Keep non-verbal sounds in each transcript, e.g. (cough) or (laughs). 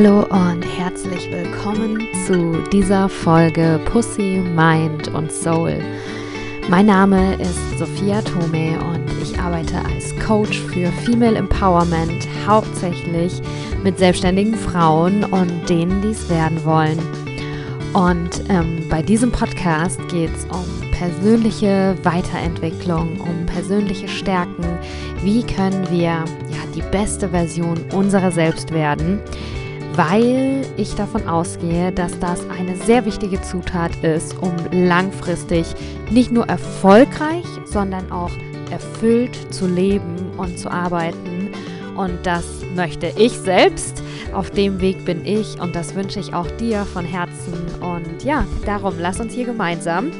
Hallo und herzlich willkommen zu dieser Folge Pussy, Mind und Soul. Mein Name ist Sophia Tome und ich arbeite als Coach für Female Empowerment, hauptsächlich mit selbstständigen Frauen und denen, die es werden wollen. Und ähm, bei diesem Podcast geht es um persönliche Weiterentwicklung, um persönliche Stärken. Wie können wir ja, die beste Version unserer selbst werden? Weil ich davon ausgehe, dass das eine sehr wichtige Zutat ist, um langfristig nicht nur erfolgreich, sondern auch erfüllt zu leben und zu arbeiten. Und das möchte ich selbst. Auf dem Weg bin ich und das wünsche ich auch dir von Herzen. Und ja, darum lass uns hier gemeinsam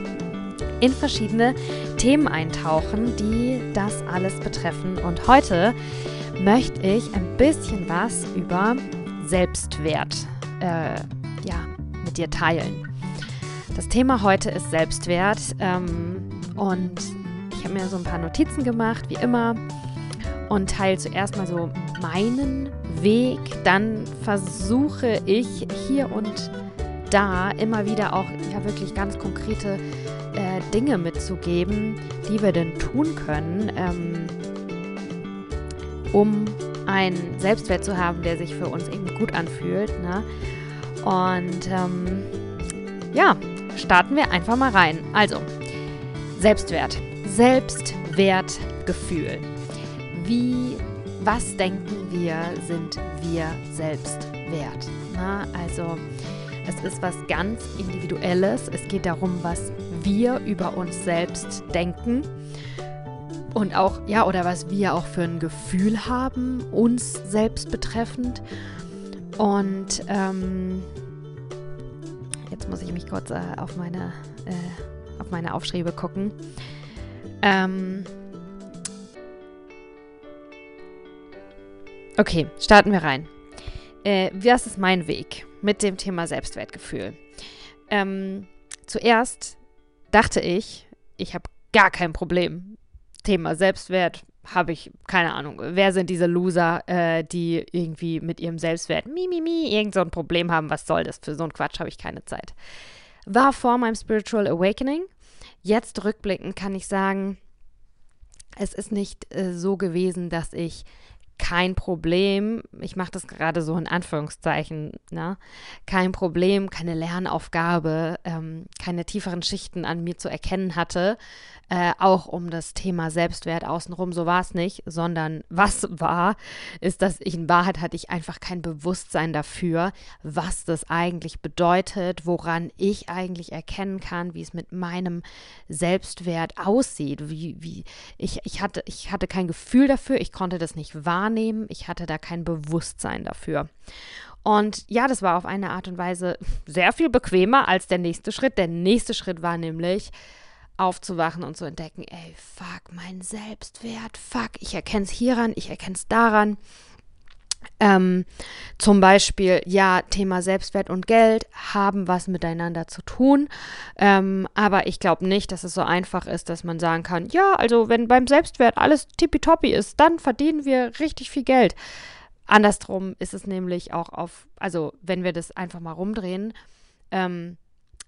in verschiedene Themen eintauchen, die das alles betreffen. Und heute möchte ich ein bisschen was über Selbstwert äh, ja, mit dir teilen. Das Thema heute ist Selbstwert ähm, und ich habe mir so ein paar Notizen gemacht, wie immer, und teile zuerst mal so meinen Weg. Dann versuche ich hier und da immer wieder auch ja wirklich ganz konkrete äh, Dinge mitzugeben, die wir denn tun können, ähm, um einen Selbstwert zu haben, der sich für uns eben gut anfühlt. Ne? Und ähm, ja, starten wir einfach mal rein. Also, Selbstwert. Selbstwertgefühl. Wie, was denken wir, sind wir selbst wert? Na, ne? also, es ist was ganz Individuelles. Es geht darum, was wir über uns selbst denken und auch, ja, oder was wir auch für ein Gefühl haben, uns selbst betreffend. Und ähm, jetzt muss ich mich kurz äh, auf, meine, äh, auf meine Aufschriebe gucken. Ähm, okay, starten wir rein. Äh, was ist mein Weg mit dem Thema Selbstwertgefühl? Ähm, zuerst dachte ich, ich habe gar kein Problem Thema Selbstwert habe ich keine Ahnung. Wer sind diese Loser, äh, die irgendwie mit ihrem Selbstwert mi, mi, mi, irgend so ein Problem haben? Was soll das? Für so einen Quatsch habe ich keine Zeit. War vor meinem Spiritual Awakening. Jetzt rückblickend kann ich sagen, es ist nicht äh, so gewesen, dass ich kein Problem, ich mache das gerade so in Anführungszeichen, ne? kein Problem, keine Lernaufgabe, ähm, keine tieferen Schichten an mir zu erkennen hatte, äh, auch um das Thema Selbstwert außenrum. So war es nicht, sondern was (laughs) war, ist, dass ich in Wahrheit hatte ich einfach kein Bewusstsein dafür, was das eigentlich bedeutet, woran ich eigentlich erkennen kann, wie es mit meinem Selbstwert aussieht. Wie, wie ich, ich, hatte, ich hatte kein Gefühl dafür, ich konnte das nicht wahrnehmen, ich hatte da kein Bewusstsein dafür. Und ja, das war auf eine Art und Weise sehr viel bequemer als der nächste Schritt. Der nächste Schritt war nämlich, aufzuwachen und zu entdecken, ey, fuck, mein Selbstwert, fuck, ich erkenne es hieran, ich erkenne es daran. Ähm, zum Beispiel, ja, Thema Selbstwert und Geld haben was miteinander zu tun. Ähm, aber ich glaube nicht, dass es so einfach ist, dass man sagen kann, ja, also wenn beim Selbstwert alles tippitoppi ist, dann verdienen wir richtig viel Geld. Andersrum ist es nämlich auch auf, also wenn wir das einfach mal rumdrehen, ähm,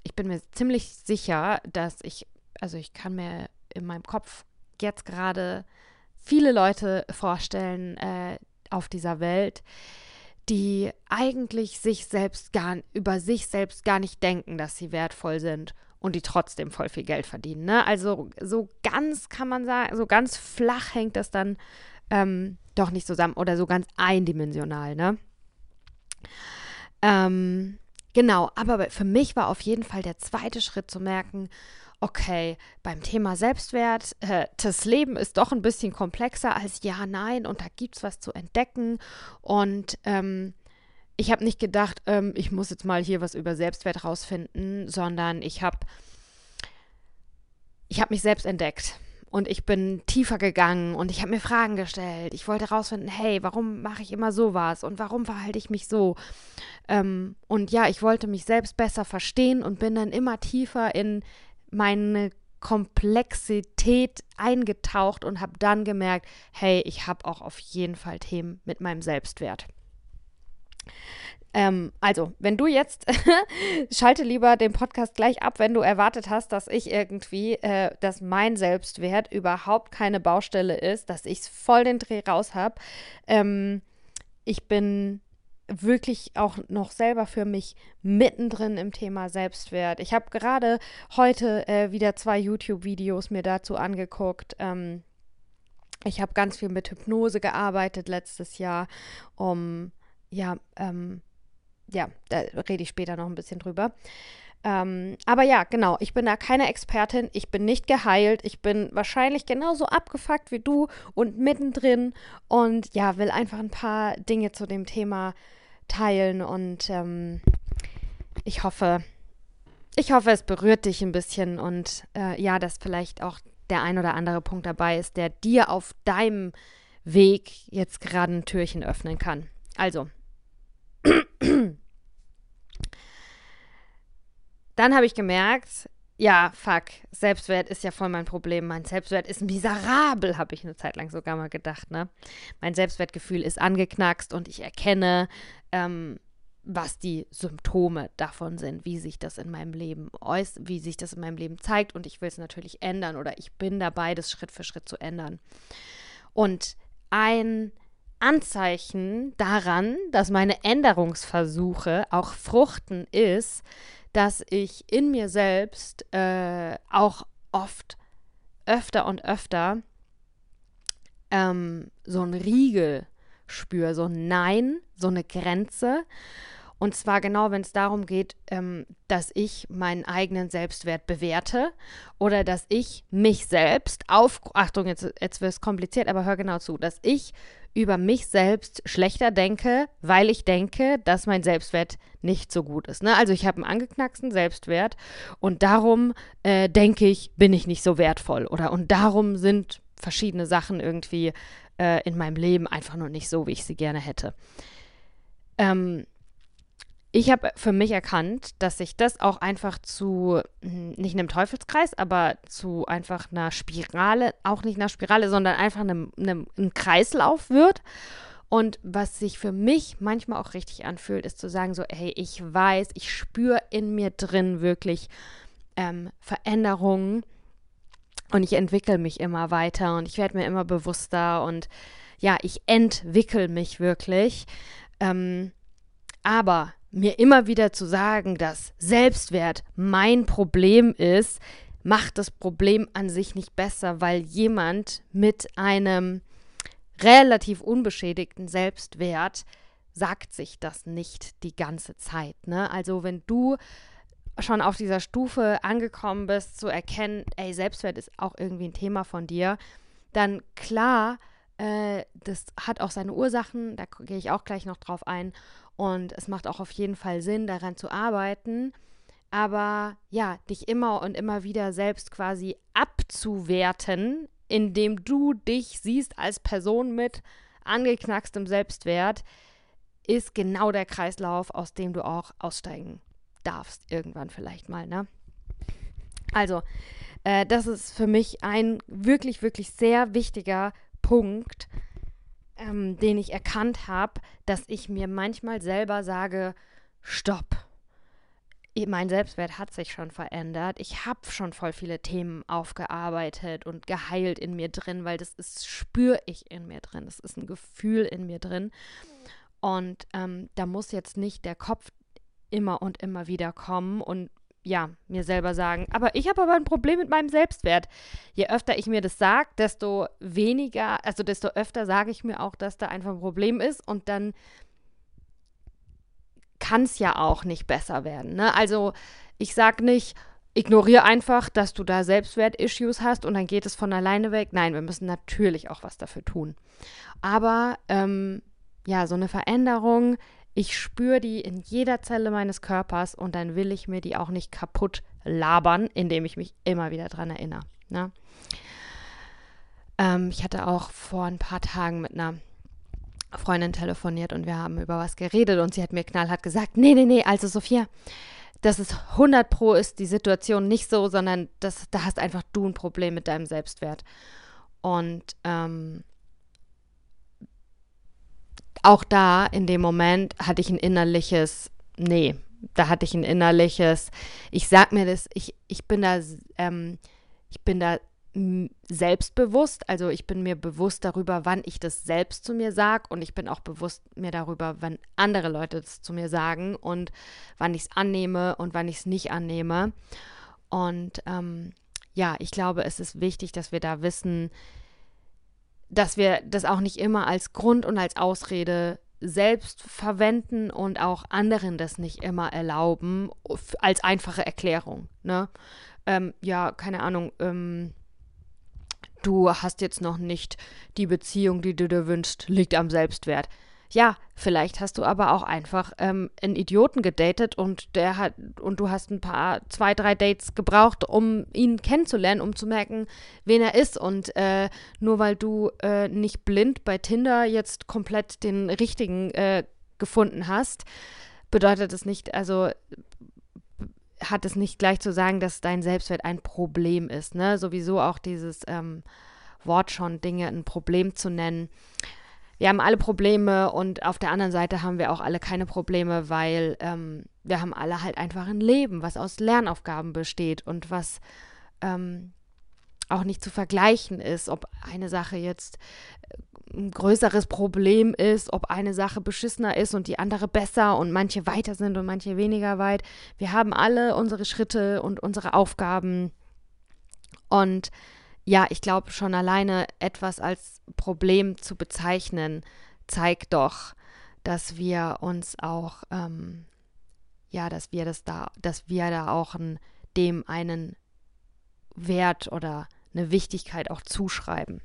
ich bin mir ziemlich sicher, dass ich also ich kann mir in meinem Kopf jetzt gerade viele Leute vorstellen äh, auf dieser Welt, die eigentlich sich selbst gar über sich selbst gar nicht denken, dass sie wertvoll sind und die trotzdem voll viel Geld verdienen. Ne? Also so ganz kann man sagen, so ganz flach hängt das dann ähm, doch nicht zusammen oder so ganz eindimensional. Ne? Ähm, genau, aber für mich war auf jeden Fall der zweite Schritt zu merken, okay, beim Thema Selbstwert, äh, das Leben ist doch ein bisschen komplexer als ja, nein und da gibt es was zu entdecken. Und ähm, ich habe nicht gedacht, ähm, ich muss jetzt mal hier was über Selbstwert rausfinden, sondern ich habe ich hab mich selbst entdeckt. Und ich bin tiefer gegangen und ich habe mir Fragen gestellt. Ich wollte herausfinden, hey, warum mache ich immer sowas und warum verhalte ich mich so? Ähm, und ja, ich wollte mich selbst besser verstehen und bin dann immer tiefer in meine Komplexität eingetaucht und habe dann gemerkt, hey, ich habe auch auf jeden Fall Themen mit meinem Selbstwert. Ähm, also, wenn du jetzt, (laughs) schalte lieber den Podcast gleich ab, wenn du erwartet hast, dass ich irgendwie, äh, dass mein Selbstwert überhaupt keine Baustelle ist, dass ich voll den Dreh raus habe. Ähm, ich bin wirklich auch noch selber für mich mittendrin im Thema Selbstwert. Ich habe gerade heute äh, wieder zwei YouTube-Videos mir dazu angeguckt. Ähm, ich habe ganz viel mit Hypnose gearbeitet letztes Jahr, um ja, ähm, ja, da rede ich später noch ein bisschen drüber. Ähm, aber ja, genau, ich bin da keine Expertin, ich bin nicht geheilt, ich bin wahrscheinlich genauso abgefuckt wie du und mittendrin und ja, will einfach ein paar Dinge zu dem Thema teilen und ähm, ich hoffe, ich hoffe, es berührt dich ein bisschen und äh, ja, dass vielleicht auch der ein oder andere Punkt dabei ist, der dir auf deinem Weg jetzt gerade ein Türchen öffnen kann. Also, (clears throat) dann habe ich gemerkt, ja, fuck, Selbstwert ist ja voll mein Problem. Mein Selbstwert ist miserabel, habe ich eine Zeit lang sogar mal gedacht, ne? Mein Selbstwertgefühl ist angeknackst und ich erkenne, ähm, was die Symptome davon sind, wie sich das in meinem Leben äußert, wie sich das in meinem Leben zeigt und ich will es natürlich ändern oder ich bin dabei, das Schritt für Schritt zu ändern. Und ein Anzeichen daran, dass meine Änderungsversuche auch fruchten, ist, dass ich in mir selbst äh, auch oft öfter und öfter ähm, so ein Riegel spüre, so ein Nein, so eine Grenze. Und zwar genau, wenn es darum geht, ähm, dass ich meinen eigenen Selbstwert bewerte oder dass ich mich selbst auf, Achtung, jetzt, jetzt wird es kompliziert, aber hör genau zu, dass ich über mich selbst schlechter denke, weil ich denke, dass mein Selbstwert nicht so gut ist. Ne? Also ich habe einen angeknacksten Selbstwert und darum äh, denke ich, bin ich nicht so wertvoll oder und darum sind verschiedene Sachen irgendwie äh, in meinem Leben einfach nur nicht so, wie ich sie gerne hätte. Ähm, ich habe für mich erkannt, dass sich das auch einfach zu, hm, nicht einem Teufelskreis, aber zu einfach einer Spirale, auch nicht einer Spirale, sondern einfach einem, einem, einem Kreislauf wird. Und was sich für mich manchmal auch richtig anfühlt, ist zu sagen, so, hey, ich weiß, ich spüre in mir drin wirklich ähm, Veränderungen und ich entwickle mich immer weiter und ich werde mir immer bewusster und ja, ich entwickle mich wirklich. Ähm, aber mir immer wieder zu sagen, dass Selbstwert mein Problem ist, macht das Problem an sich nicht besser, weil jemand mit einem relativ unbeschädigten Selbstwert sagt sich das nicht die ganze Zeit. Ne? Also wenn du schon auf dieser Stufe angekommen bist, zu erkennen, ey, Selbstwert ist auch irgendwie ein Thema von dir, dann klar, äh, das hat auch seine Ursachen, da gehe ich auch gleich noch drauf ein. Und es macht auch auf jeden Fall Sinn, daran zu arbeiten. Aber ja, dich immer und immer wieder selbst quasi abzuwerten, indem du dich siehst als Person mit angeknackstem Selbstwert, ist genau der Kreislauf, aus dem du auch aussteigen darfst, irgendwann vielleicht mal, ne? Also, äh, das ist für mich ein wirklich, wirklich sehr wichtiger Punkt, ähm, den ich erkannt habe, dass ich mir manchmal selber sage, stopp. Mein Selbstwert hat sich schon verändert. Ich habe schon voll viele Themen aufgearbeitet und geheilt in mir drin, weil das ist, spüre ich in mir drin. Das ist ein Gefühl in mir drin. Und ähm, da muss jetzt nicht der Kopf immer und immer wieder kommen und ja, mir selber sagen, aber ich habe aber ein Problem mit meinem Selbstwert. Je öfter ich mir das sage, desto weniger, also desto öfter sage ich mir auch, dass da einfach ein Problem ist und dann kann es ja auch nicht besser werden. Ne? Also ich sage nicht, ignoriere einfach, dass du da Selbstwert-Issues hast und dann geht es von alleine weg. Nein, wir müssen natürlich auch was dafür tun. Aber ähm, ja, so eine Veränderung ich spüre die in jeder Zelle meines Körpers und dann will ich mir die auch nicht kaputt labern, indem ich mich immer wieder dran erinnere. Ne? Ähm, ich hatte auch vor ein paar Tagen mit einer Freundin telefoniert und wir haben über was geredet und sie hat mir knallhart gesagt, nee, nee, nee, also Sophia, das ist 100 pro ist die Situation nicht so, sondern das, da hast einfach du ein Problem mit deinem Selbstwert. Und ähm, auch da in dem Moment hatte ich ein innerliches, nee, da hatte ich ein innerliches, ich sag mir das, ich, ich bin da, ähm, ich bin da selbstbewusst, also ich bin mir bewusst darüber, wann ich das selbst zu mir sage und ich bin auch bewusst mir darüber, wann andere Leute das zu mir sagen und wann ich es annehme und wann ich es nicht annehme. Und ähm, ja, ich glaube, es ist wichtig, dass wir da wissen, dass wir das auch nicht immer als Grund und als Ausrede selbst verwenden und auch anderen das nicht immer erlauben, als einfache Erklärung. Ne? Ähm, ja, keine Ahnung. Ähm, du hast jetzt noch nicht die Beziehung, die du dir wünschst, liegt am Selbstwert. Ja, vielleicht hast du aber auch einfach ähm, einen Idioten gedatet und der hat und du hast ein paar, zwei, drei Dates gebraucht, um ihn kennenzulernen, um zu merken, wen er ist. Und äh, nur weil du äh, nicht blind bei Tinder jetzt komplett den richtigen äh, gefunden hast, bedeutet es nicht, also hat es nicht gleich zu sagen, dass dein Selbstwert ein Problem ist. Ne? Sowieso auch dieses ähm, Wort schon, Dinge ein Problem zu nennen. Wir haben alle Probleme und auf der anderen Seite haben wir auch alle keine Probleme, weil ähm, wir haben alle halt einfach ein Leben, was aus Lernaufgaben besteht und was ähm, auch nicht zu vergleichen ist, ob eine Sache jetzt ein größeres Problem ist, ob eine Sache beschissener ist und die andere besser und manche weiter sind und manche weniger weit. Wir haben alle unsere Schritte und unsere Aufgaben. Und ja, ich glaube schon alleine etwas als Problem zu bezeichnen, zeigt doch, dass wir uns auch, ähm, ja, dass wir das da, dass wir da auch ein, dem einen Wert oder eine Wichtigkeit auch zuschreiben.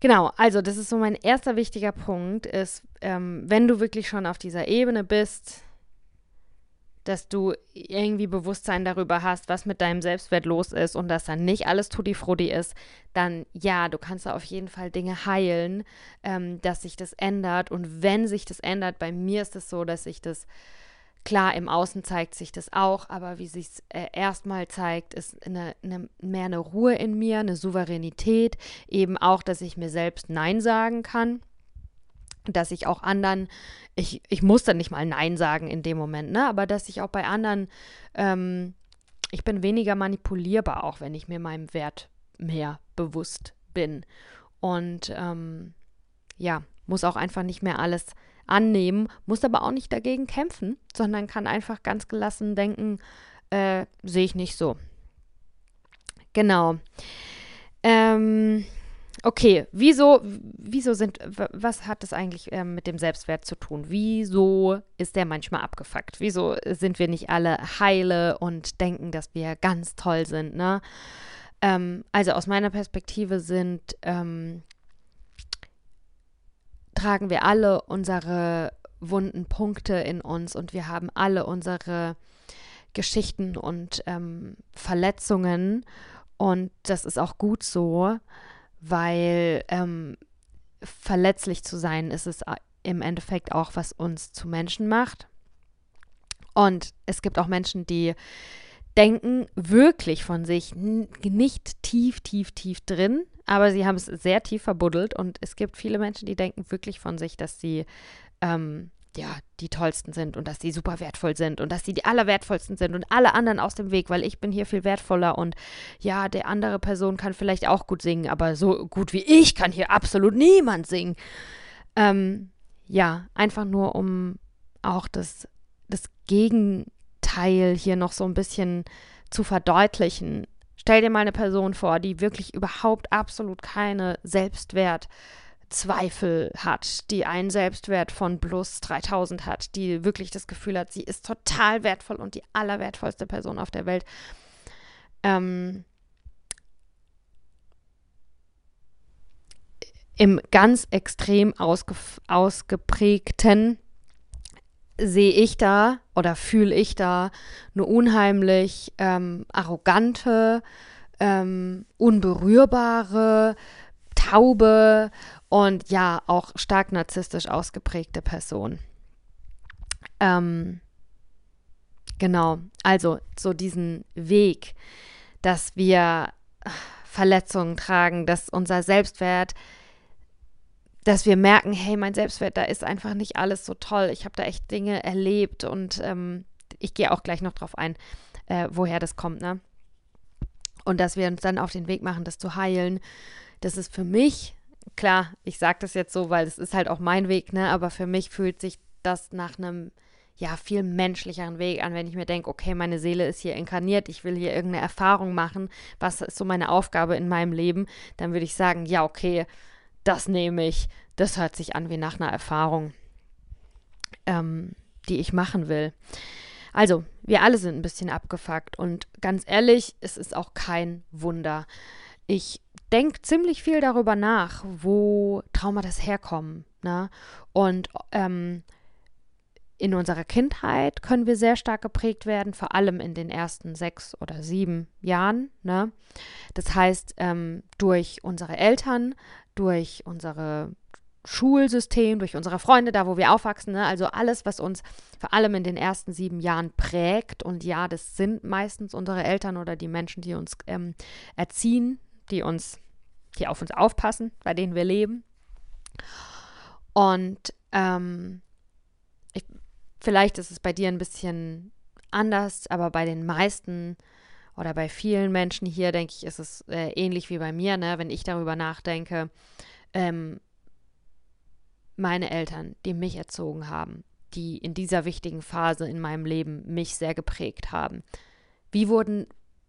Genau, also das ist so mein erster wichtiger Punkt, ist, ähm, wenn du wirklich schon auf dieser Ebene bist, dass du irgendwie Bewusstsein darüber hast, was mit deinem Selbstwert los ist und dass dann nicht alles Tutti Frutti ist, dann ja, du kannst da auf jeden Fall Dinge heilen, ähm, dass sich das ändert. Und wenn sich das ändert, bei mir ist es so, dass sich das Klar, im Außen zeigt sich das auch, aber wie sich es äh, erstmal zeigt, ist eine, eine, mehr eine Ruhe in mir, eine Souveränität, eben auch, dass ich mir selbst Nein sagen kann, dass ich auch anderen, ich, ich muss dann nicht mal Nein sagen in dem Moment, ne, aber dass ich auch bei anderen, ähm, ich bin weniger manipulierbar, auch wenn ich mir meinem Wert mehr bewusst bin. Und ähm, ja, muss auch einfach nicht mehr alles annehmen, muss aber auch nicht dagegen kämpfen, sondern kann einfach ganz gelassen denken, äh, sehe ich nicht so. Genau. Ähm, okay, wieso, wieso sind, was hat das eigentlich ähm, mit dem Selbstwert zu tun? Wieso ist der manchmal abgefuckt? Wieso sind wir nicht alle heile und denken, dass wir ganz toll sind, ne? Ähm, also aus meiner Perspektive sind ähm, tragen wir alle unsere wunden Punkte in uns und wir haben alle unsere Geschichten und ähm, Verletzungen. Und das ist auch gut so, weil ähm, verletzlich zu sein ist es äh, im Endeffekt auch, was uns zu Menschen macht. Und es gibt auch Menschen, die denken wirklich von sich nicht tief, tief, tief drin, aber sie haben es sehr tief verbuddelt und es gibt viele Menschen, die denken wirklich von sich, dass sie ähm, ja, die tollsten sind und dass sie super wertvoll sind und dass sie die allerwertvollsten sind und alle anderen aus dem Weg, weil ich bin hier viel wertvoller und ja, der andere Person kann vielleicht auch gut singen, aber so gut wie ich kann hier absolut niemand singen. Ähm, ja, einfach nur um auch das, das Gegenteil hier noch so ein bisschen zu verdeutlichen. Stell dir mal eine Person vor, die wirklich überhaupt absolut keine Selbstwertzweifel hat, die einen Selbstwert von plus 3000 hat, die wirklich das Gefühl hat, sie ist total wertvoll und die allerwertvollste Person auf der Welt. Ähm, Im ganz extrem ausge ausgeprägten sehe ich da oder fühle ich da eine unheimlich ähm, arrogante, ähm, unberührbare, taube und ja auch stark narzisstisch ausgeprägte Person. Ähm, genau, also so diesen Weg, dass wir Verletzungen tragen, dass unser Selbstwert dass wir merken, hey, mein Selbstwert, da ist einfach nicht alles so toll. Ich habe da echt Dinge erlebt und ähm, ich gehe auch gleich noch drauf ein, äh, woher das kommt, ne? Und dass wir uns dann auf den Weg machen, das zu heilen. Das ist für mich, klar, ich sage das jetzt so, weil es ist halt auch mein Weg, ne? Aber für mich fühlt sich das nach einem ja, viel menschlicheren Weg an, wenn ich mir denke, okay, meine Seele ist hier inkarniert, ich will hier irgendeine Erfahrung machen, was ist so meine Aufgabe in meinem Leben, dann würde ich sagen, ja, okay, das nehme ich. Das hört sich an wie nach einer Erfahrung, ähm, die ich machen will. Also, wir alle sind ein bisschen abgefuckt und ganz ehrlich, es ist auch kein Wunder. Ich denke ziemlich viel darüber nach, wo Traumata herkommen. Ne? Und ähm, in unserer Kindheit können wir sehr stark geprägt werden, vor allem in den ersten sechs oder sieben Jahren. Ne? Das heißt, ähm, durch unsere Eltern, durch unser Schulsystem, durch unsere Freunde, da wo wir aufwachsen, ne? also alles, was uns vor allem in den ersten sieben Jahren prägt. Und ja, das sind meistens unsere Eltern oder die Menschen, die uns ähm, erziehen, die uns, die auf uns aufpassen, bei denen wir leben. Und ähm, ich, Vielleicht ist es bei dir ein bisschen anders, aber bei den meisten oder bei vielen Menschen hier, denke ich, ist es äh, ähnlich wie bei mir, ne? wenn ich darüber nachdenke. Ähm, meine Eltern, die mich erzogen haben, die in dieser wichtigen Phase in meinem Leben mich sehr geprägt haben. Wie wurden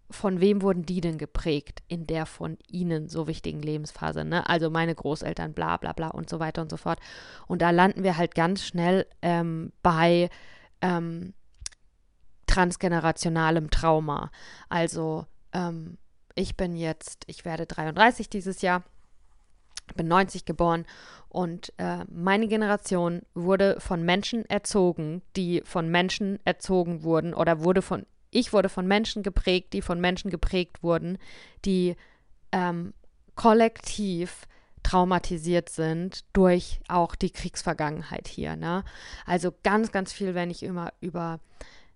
von wem wurden die denn geprägt in der von ihnen so wichtigen Lebensphase? Ne? Also meine Großeltern, bla bla bla und so weiter und so fort. Und da landen wir halt ganz schnell ähm, bei ähm, transgenerationalem Trauma. Also ähm, ich bin jetzt, ich werde 33 dieses Jahr, bin 90 geboren und äh, meine Generation wurde von Menschen erzogen, die von Menschen erzogen wurden oder wurde von ich wurde von Menschen geprägt, die von Menschen geprägt wurden, die ähm, kollektiv traumatisiert sind durch auch die Kriegsvergangenheit hier. Ne? Also ganz, ganz viel, wenn ich immer über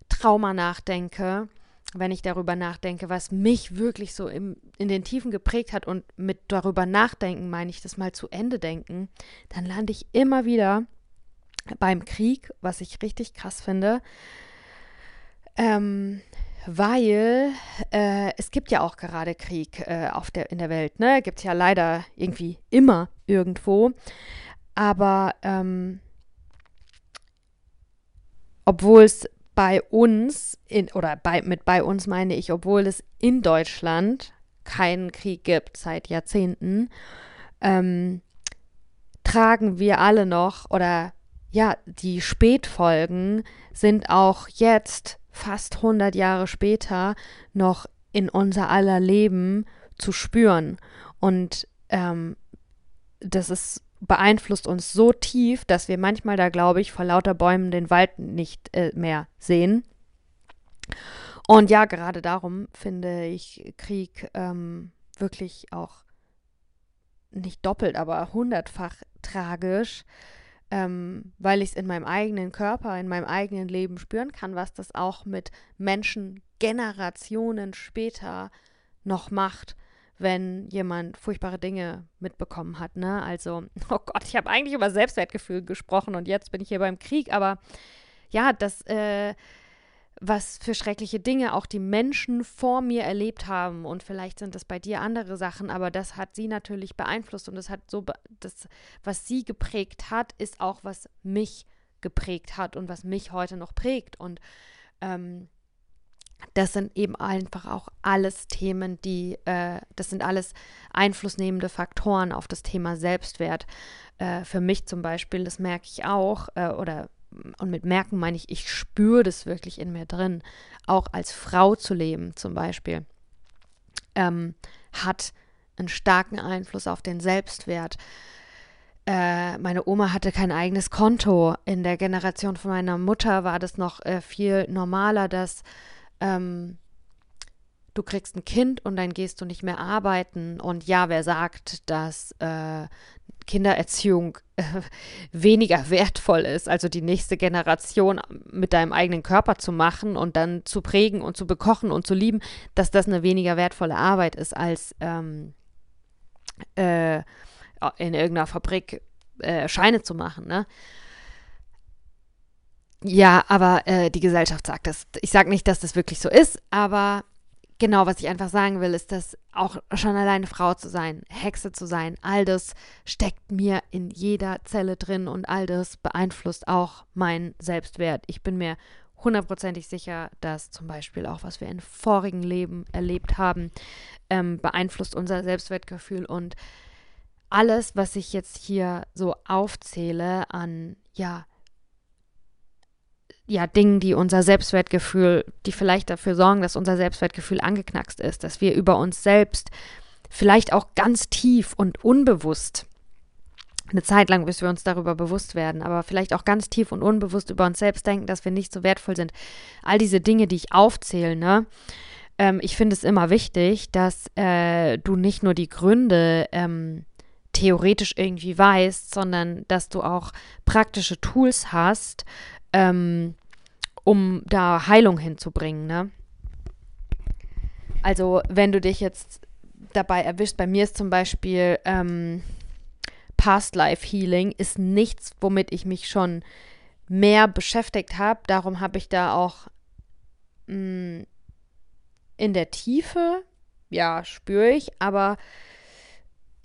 Trauma nachdenke, wenn ich darüber nachdenke, was mich wirklich so im, in den Tiefen geprägt hat und mit darüber nachdenken meine ich das mal zu Ende denken, dann lande ich immer wieder beim Krieg, was ich richtig krass finde, ähm, weil äh, es gibt ja auch gerade Krieg äh, auf der, in der Welt. Ne? Gibt es ja leider irgendwie immer irgendwo. Aber ähm, obwohl es bei uns, in, oder bei, mit bei uns meine ich, obwohl es in Deutschland keinen Krieg gibt seit Jahrzehnten, ähm, tragen wir alle noch, oder ja, die Spätfolgen sind auch jetzt fast 100 Jahre später noch in unser aller Leben zu spüren. Und ähm, das ist beeinflusst uns so tief, dass wir manchmal da, glaube ich, vor lauter Bäumen den Wald nicht äh, mehr sehen. Und ja, gerade darum finde ich Krieg ähm, wirklich auch nicht doppelt, aber hundertfach tragisch, ähm, weil ich es in meinem eigenen Körper, in meinem eigenen Leben spüren kann, was das auch mit Menschen Generationen später noch macht, wenn jemand furchtbare Dinge mitbekommen hat. Ne? Also, (laughs) oh Gott, ich habe eigentlich über Selbstwertgefühl gesprochen und jetzt bin ich hier beim Krieg, aber ja, das äh, was für schreckliche Dinge auch die Menschen vor mir erlebt haben. Und vielleicht sind das bei dir andere Sachen, aber das hat sie natürlich beeinflusst und das hat so, das, was sie geprägt hat, ist auch, was mich geprägt hat und was mich heute noch prägt. Und ähm, das sind eben einfach auch alles Themen, die, äh, das sind alles einflussnehmende Faktoren auf das Thema Selbstwert. Äh, für mich zum Beispiel, das merke ich auch, äh, oder und mit merken meine ich, ich spüre das wirklich in mir drin, auch als Frau zu leben zum Beispiel, ähm, hat einen starken Einfluss auf den Selbstwert. Äh, meine Oma hatte kein eigenes Konto. In der Generation von meiner Mutter war das noch äh, viel normaler, dass ähm, du kriegst ein Kind und dann gehst du nicht mehr arbeiten. Und ja, wer sagt, dass äh, Kindererziehung äh, weniger wertvoll ist, also die nächste Generation mit deinem eigenen Körper zu machen und dann zu prägen und zu bekochen und zu lieben, dass das eine weniger wertvolle Arbeit ist, als ähm, äh, in irgendeiner Fabrik äh, Scheine zu machen, ne? Ja, aber äh, die Gesellschaft sagt das. Ich sage nicht, dass das wirklich so ist, aber genau, was ich einfach sagen will, ist, dass auch schon alleine Frau zu sein, Hexe zu sein, all das steckt mir in jeder Zelle drin und all das beeinflusst auch meinen Selbstwert. Ich bin mir hundertprozentig sicher, dass zum Beispiel auch, was wir in vorigen Leben erlebt haben, ähm, beeinflusst unser Selbstwertgefühl und alles, was ich jetzt hier so aufzähle an, ja, ja, Dingen, die unser Selbstwertgefühl, die vielleicht dafür sorgen, dass unser Selbstwertgefühl angeknackst ist, dass wir über uns selbst vielleicht auch ganz tief und unbewusst eine Zeit lang, bis wir uns darüber bewusst werden, aber vielleicht auch ganz tief und unbewusst über uns selbst denken, dass wir nicht so wertvoll sind. All diese Dinge, die ich aufzähle, ne? Ähm, ich finde es immer wichtig, dass äh, du nicht nur die Gründe ähm, theoretisch irgendwie weißt, sondern dass du auch praktische Tools hast, ähm, um da Heilung hinzubringen. Ne? Also wenn du dich jetzt dabei erwischt, bei mir ist zum Beispiel ähm, Past Life Healing ist nichts, womit ich mich schon mehr beschäftigt habe. Darum habe ich da auch mh, mm, in der Tiefe, ja, spüre ich, aber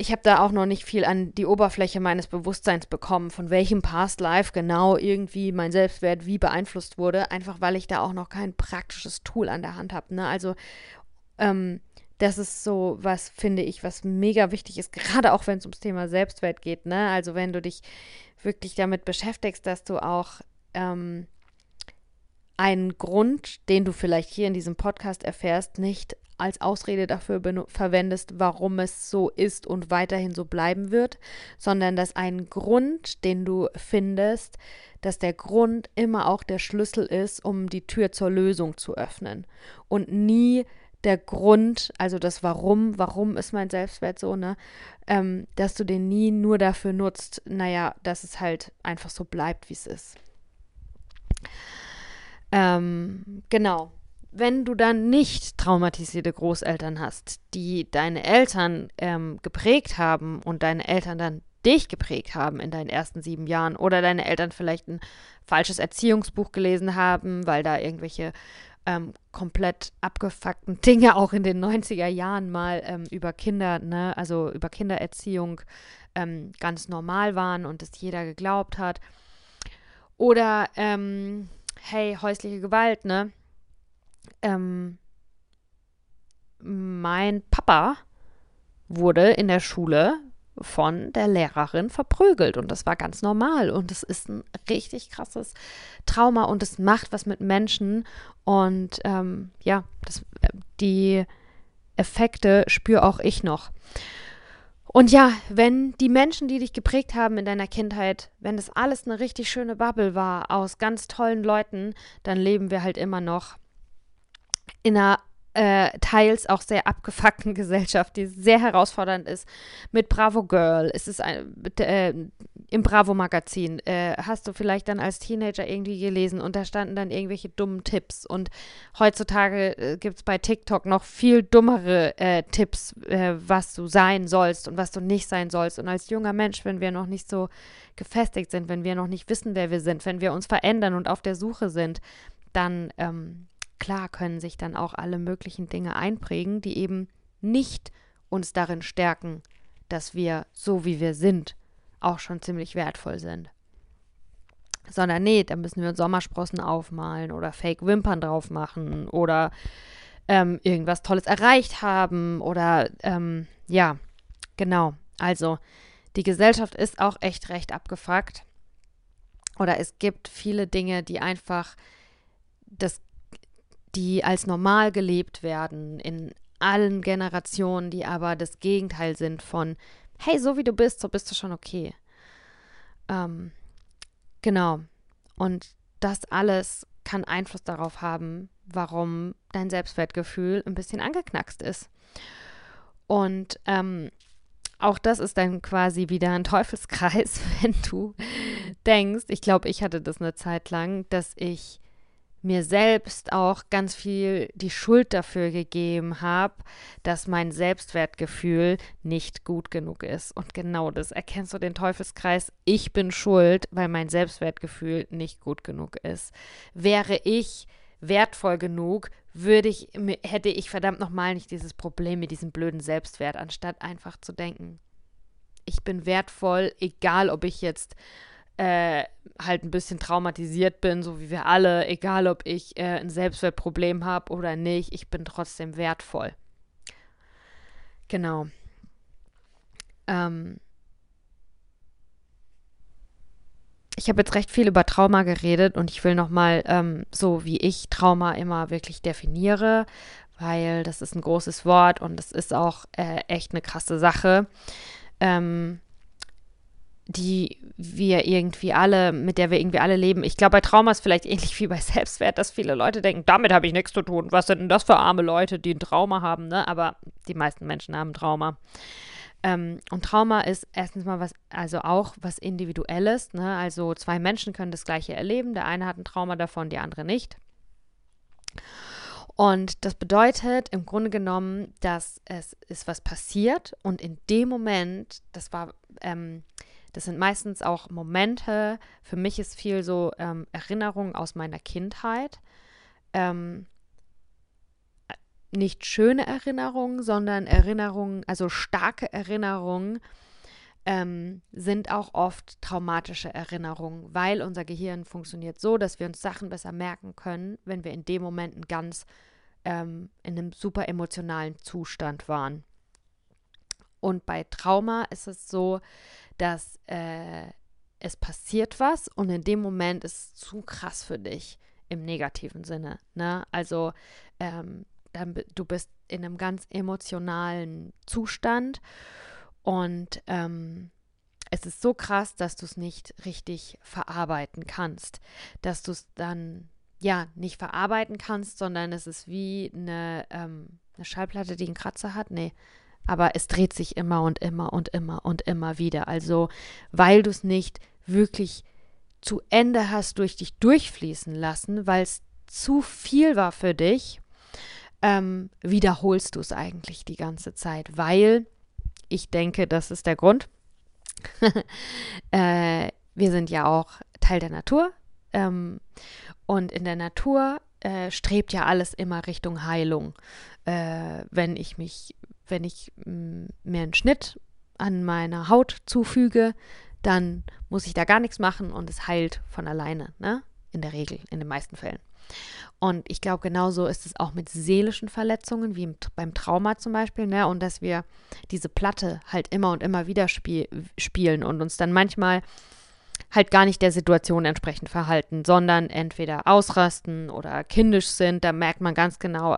ich habe da auch noch nicht viel an die Oberfläche meines Bewusstseins bekommen, von welchem Past Life genau irgendwie mein Selbstwert wie beeinflusst wurde, einfach weil ich da auch noch kein praktisches Tool an der Hand habe. Ne? Also ähm, das ist so was, finde ich, was mega wichtig ist, gerade auch wenn es ums Thema Selbstwert geht. Ne? Also wenn du dich wirklich damit beschäftigst, dass du auch ähm, einen Grund, den du vielleicht hier in diesem Podcast erfährst, nicht als Ausrede dafür verwendest, warum es so ist und weiterhin so bleiben wird, sondern dass ein Grund, den du findest, dass der Grund immer auch der Schlüssel ist, um die Tür zur Lösung zu öffnen und nie der Grund, also das Warum, warum ist mein Selbstwert so, ne, ähm, dass du den nie nur dafür nutzt, naja, dass es halt einfach so bleibt, wie es ist. Ähm, genau wenn du dann nicht traumatisierte Großeltern hast, die deine Eltern ähm, geprägt haben und deine Eltern dann dich geprägt haben in deinen ersten sieben Jahren oder deine Eltern vielleicht ein falsches Erziehungsbuch gelesen haben, weil da irgendwelche ähm, komplett abgefuckten Dinge auch in den 90er Jahren mal ähm, über Kinder, ne, also über Kindererziehung ähm, ganz normal waren und es jeder geglaubt hat. Oder, ähm, hey, häusliche Gewalt, ne? ähm, mein Papa wurde in der Schule von der Lehrerin verprügelt und das war ganz normal und es ist ein richtig krasses Trauma und es macht was mit Menschen und ähm, ja, das, die Effekte spüre auch ich noch. Und ja, wenn die Menschen, die dich geprägt haben in deiner Kindheit, wenn das alles eine richtig schöne Bubble war aus ganz tollen Leuten, dann leben wir halt immer noch in einer äh, teils auch sehr abgefuckten (laughs) Gesellschaft, die sehr herausfordernd ist. Mit Bravo Girl, ist es ein, mit, äh, im Bravo Magazin, äh, hast du vielleicht dann als Teenager irgendwie gelesen und da standen dann irgendwelche dummen Tipps. Und heutzutage äh, gibt es bei TikTok noch viel dummere äh, Tipps, äh, was du sein sollst und was du nicht sein sollst. Und als junger Mensch, wenn wir noch nicht so gefestigt sind, wenn wir noch nicht wissen, wer wir sind, wenn wir uns verändern und auf der Suche sind, dann ähm, klar können sich dann auch alle möglichen Dinge einprägen, die eben nicht uns darin stärken, dass wir so wie wir sind auch schon ziemlich wertvoll sind. Sondern nee, da müssen wir uns Sommersprossen aufmalen oder Fake-Wimpern drauf machen oder ähm, irgendwas Tolles erreicht haben oder ähm, ja, genau. Also die Gesellschaft ist auch echt recht abgefuckt. Oder es gibt viele Dinge, die einfach das die als normal gelebt werden in allen Generationen, die aber das Gegenteil sind von, hey, so wie du bist, so bist du schon okay. Ähm, genau. Und das alles kann Einfluss darauf haben, warum dein Selbstwertgefühl ein bisschen angeknackst ist. Und ähm, auch das ist dann quasi wieder ein Teufelskreis, (laughs) wenn du denkst, ich glaube, ich hatte das eine Zeit lang, dass ich mir selbst auch ganz viel die Schuld dafür gegeben habe, dass mein Selbstwertgefühl nicht gut genug ist. Und genau das erkennst du den Teufelskreis. Ich bin schuld, weil mein Selbstwertgefühl nicht gut genug ist. Wäre ich wertvoll genug, würde ich, hätte ich verdammt nochmal nicht dieses Problem mit diesem blöden Selbstwert, anstatt einfach zu denken, ich bin wertvoll, egal ob ich jetzt äh, halt ein bisschen traumatisiert bin, so wie wir alle, egal ob ich äh, ein Selbstwertproblem habe oder nicht, ich bin trotzdem wertvoll. Genau. Ähm ich habe jetzt recht viel über Trauma geredet und ich will nochmal ähm, so, wie ich Trauma immer wirklich definiere, weil das ist ein großes Wort und das ist auch äh, echt eine krasse Sache. Ähm, die wir irgendwie alle, mit der wir irgendwie alle leben. Ich glaube, bei Trauma ist vielleicht ähnlich wie bei Selbstwert, dass viele Leute denken, damit habe ich nichts zu tun. Was sind denn das für arme Leute, die ein Trauma haben, ne? Aber die meisten Menschen haben Trauma. Ähm, und Trauma ist erstens mal was, also auch was Individuelles, ne? Also zwei Menschen können das Gleiche erleben. Der eine hat ein Trauma davon, die andere nicht. Und das bedeutet im Grunde genommen, dass es ist was passiert und in dem Moment, das war ähm, das sind meistens auch Momente. Für mich ist viel so ähm, Erinnerungen aus meiner Kindheit. Ähm, nicht schöne Erinnerungen, sondern Erinnerungen, also starke Erinnerungen, ähm, sind auch oft traumatische Erinnerungen, weil unser Gehirn funktioniert so, dass wir uns Sachen besser merken können, wenn wir in dem Moment ganz ähm, in einem super emotionalen Zustand waren. Und bei Trauma ist es so, dass äh, es passiert was und in dem Moment ist es zu krass für dich im negativen Sinne. Ne? Also ähm, dann, du bist in einem ganz emotionalen Zustand und ähm, es ist so krass, dass du es nicht richtig verarbeiten kannst, dass du es dann ja nicht verarbeiten kannst, sondern es ist wie eine, ähm, eine Schallplatte, die einen Kratzer hat. Nee, aber es dreht sich immer und immer und immer und immer wieder. Also, weil du es nicht wirklich zu Ende hast durch dich durchfließen lassen, weil es zu viel war für dich, ähm, wiederholst du es eigentlich die ganze Zeit, weil ich denke, das ist der Grund. (laughs) äh, wir sind ja auch Teil der Natur ähm, und in der Natur äh, strebt ja alles immer Richtung Heilung. Äh, wenn ich mich wenn ich mm, mir einen Schnitt an meiner Haut zufüge, dann muss ich da gar nichts machen und es heilt von alleine, ne? In der Regel, in den meisten Fällen. Und ich glaube, genauso ist es auch mit seelischen Verletzungen, wie im, beim Trauma zum Beispiel, ne? Und dass wir diese Platte halt immer und immer wieder spiel, spielen und uns dann manchmal halt gar nicht der Situation entsprechend verhalten, sondern entweder ausrasten oder kindisch sind. Da merkt man ganz genau,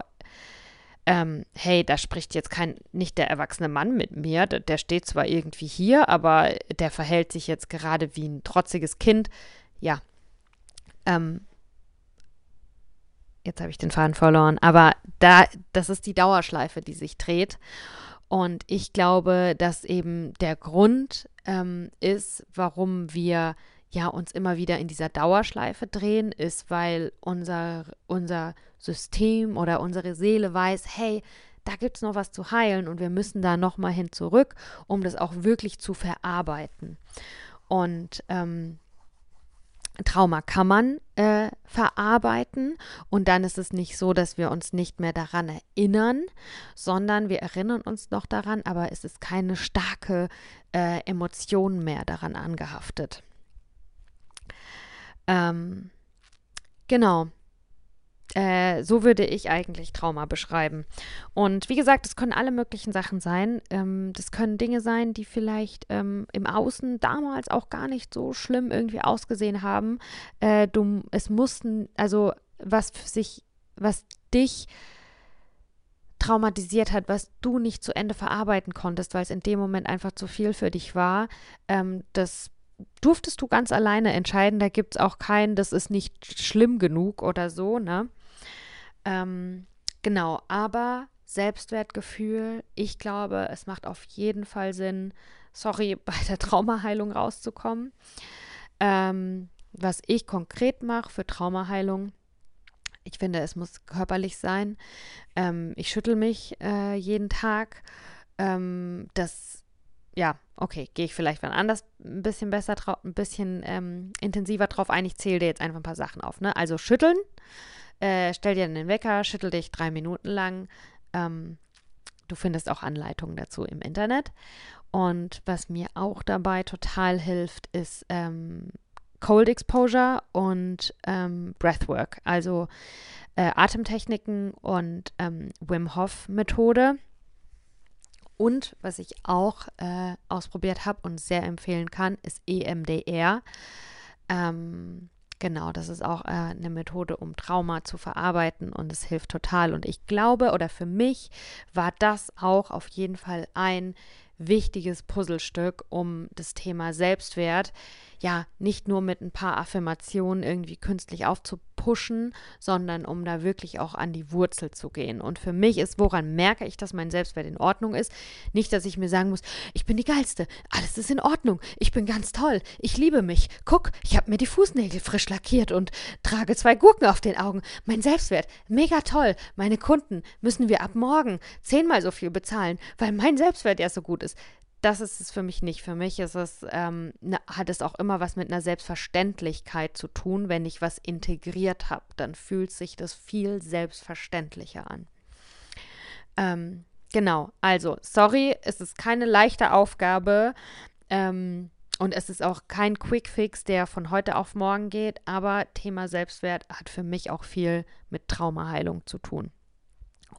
ähm, hey, da spricht jetzt kein, nicht der erwachsene Mann mit mir, der, der steht zwar irgendwie hier, aber der verhält sich jetzt gerade wie ein trotziges Kind. Ja. Ähm, jetzt habe ich den Faden verloren, aber da, das ist die Dauerschleife, die sich dreht. Und ich glaube, dass eben der Grund ähm, ist, warum wir ja uns immer wieder in dieser Dauerschleife drehen, ist, weil unser, unser System oder unsere Seele weiß, hey, da gibt es noch was zu heilen und wir müssen da nochmal hin zurück, um das auch wirklich zu verarbeiten. Und ähm, Trauma kann man äh, verarbeiten und dann ist es nicht so, dass wir uns nicht mehr daran erinnern, sondern wir erinnern uns noch daran, aber es ist keine starke äh, Emotion mehr daran angehaftet. Ähm, genau. Äh, so würde ich eigentlich Trauma beschreiben. Und wie gesagt, es können alle möglichen Sachen sein. Ähm, das können Dinge sein, die vielleicht ähm, im Außen damals auch gar nicht so schlimm irgendwie ausgesehen haben. Äh, du, es mussten, also was sich, was dich traumatisiert hat, was du nicht zu Ende verarbeiten konntest, weil es in dem Moment einfach zu viel für dich war, ähm, das durftest du ganz alleine entscheiden. Da gibt es auch keinen, das ist nicht schlimm genug oder so, ne? Ähm, genau, aber Selbstwertgefühl, ich glaube, es macht auf jeden Fall Sinn, sorry, (laughs) bei der Traumaheilung rauszukommen. Ähm, was ich konkret mache für Traumaheilung, Ich finde, es muss körperlich sein. Ähm, ich schüttel mich äh, jeden Tag. Ähm, das, ja, okay, gehe ich vielleicht wann anders ein bisschen besser drauf, ein bisschen ähm, intensiver drauf ein. Ich zähle dir jetzt einfach ein paar Sachen auf. Ne? Also schütteln, äh, stell dir den Wecker, schüttel dich drei Minuten lang. Ähm, du findest auch Anleitungen dazu im Internet. Und was mir auch dabei total hilft, ist ähm, Cold Exposure und ähm, Breathwork, also äh, Atemtechniken und ähm, Wim Hof Methode. Und was ich auch äh, ausprobiert habe und sehr empfehlen kann, ist EMDR. Ähm, genau, das ist auch äh, eine Methode, um Trauma zu verarbeiten und es hilft total. Und ich glaube, oder für mich war das auch auf jeden Fall ein wichtiges Puzzlestück, um das Thema Selbstwert ja nicht nur mit ein paar Affirmationen irgendwie künstlich aufzupushen, sondern um da wirklich auch an die Wurzel zu gehen. Und für mich ist, woran merke ich, dass mein Selbstwert in Ordnung ist? Nicht, dass ich mir sagen muss, ich bin die Geilste, alles ist in Ordnung, ich bin ganz toll, ich liebe mich. Guck, ich habe mir die Fußnägel frisch lackiert und trage zwei Gurken auf den Augen. Mein Selbstwert, mega toll. Meine Kunden müssen wir ab morgen zehnmal so viel bezahlen, weil mein Selbstwert ja so gut ist das ist es für mich nicht. Für mich ist es, ähm, ne, hat es auch immer was mit einer Selbstverständlichkeit zu tun. Wenn ich was integriert habe, dann fühlt sich das viel selbstverständlicher an. Ähm, genau, also, sorry, es ist keine leichte Aufgabe. Ähm, und es ist auch kein Quick-Fix, der von heute auf morgen geht, aber Thema Selbstwert hat für mich auch viel mit Traumaheilung zu tun.